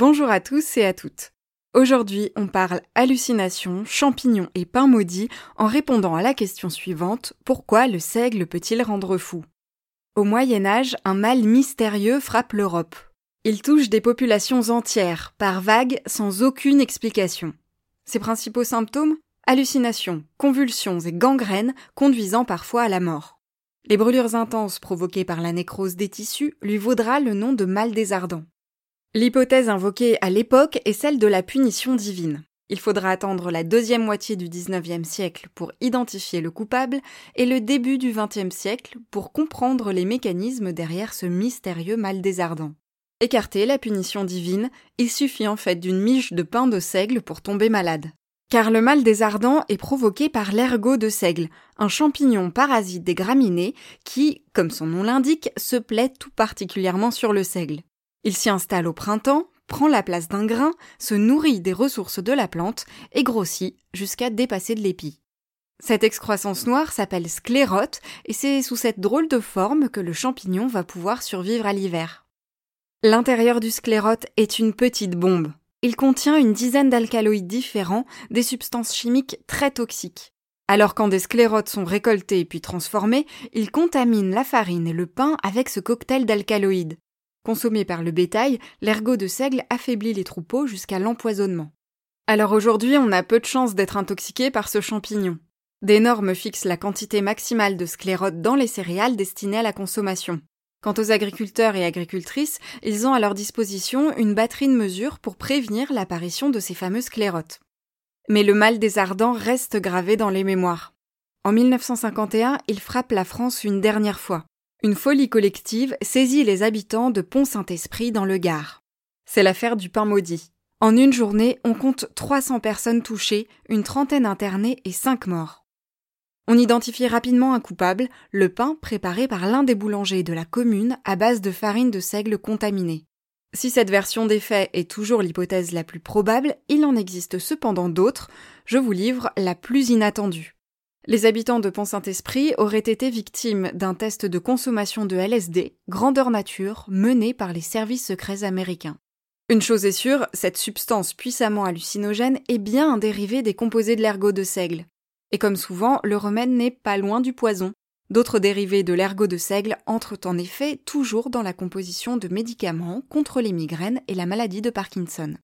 Bonjour à tous et à toutes. Aujourd'hui, on parle hallucinations, champignons et pain maudit en répondant à la question suivante pourquoi le seigle peut-il rendre fou? Au Moyen Âge, un mal mystérieux frappe l'Europe. Il touche des populations entières, par vagues, sans aucune explication. Ses principaux symptômes? Hallucinations, convulsions et gangrènes conduisant parfois à la mort. Les brûlures intenses provoquées par la nécrose des tissus lui vaudra le nom de mal des ardents. L'hypothèse invoquée à l'époque est celle de la punition divine. Il faudra attendre la deuxième moitié du XIXe siècle pour identifier le coupable et le début du XXe siècle pour comprendre les mécanismes derrière ce mystérieux mal des ardents. Écarter la punition divine, il suffit en fait d'une miche de pain de seigle pour tomber malade. Car le mal des ardents est provoqué par l'ergot de seigle, un champignon parasite des graminées qui, comme son nom l'indique, se plaît tout particulièrement sur le seigle. Il s'y installe au printemps, prend la place d'un grain, se nourrit des ressources de la plante et grossit jusqu'à dépasser de l'épi. Cette excroissance noire s'appelle sclérote et c'est sous cette drôle de forme que le champignon va pouvoir survivre à l'hiver. L'intérieur du sclérote est une petite bombe. Il contient une dizaine d'alcaloïdes différents, des substances chimiques très toxiques. Alors quand des sclérotes sont récoltés puis transformés, ils contaminent la farine et le pain avec ce cocktail d'alcaloïdes. Consommé par le bétail, l'ergot de seigle affaiblit les troupeaux jusqu'à l'empoisonnement. Alors aujourd'hui, on a peu de chances d'être intoxiqué par ce champignon. Des normes fixent la quantité maximale de sclérotes dans les céréales destinées à la consommation. Quant aux agriculteurs et agricultrices, ils ont à leur disposition une batterie de mesures pour prévenir l'apparition de ces fameuses sclérotes. Mais le mal des ardents reste gravé dans les mémoires. En 1951, il frappe la France une dernière fois. Une folie collective saisit les habitants de Pont-Saint-Esprit dans le Gard. C'est l'affaire du pain maudit. En une journée, on compte 300 personnes touchées, une trentaine internées et 5 morts. On identifie rapidement un coupable, le pain préparé par l'un des boulangers de la commune à base de farine de seigle contaminée. Si cette version des faits est toujours l'hypothèse la plus probable, il en existe cependant d'autres, je vous livre la plus inattendue. Les habitants de Pont-Saint-Esprit auraient été victimes d'un test de consommation de LSD, grandeur nature, mené par les services secrets américains. Une chose est sûre, cette substance puissamment hallucinogène est bien un dérivé des composés de l'ergot de seigle. Et comme souvent, le remède n'est pas loin du poison. D'autres dérivés de l'ergot de seigle entrent en effet toujours dans la composition de médicaments contre les migraines et la maladie de Parkinson.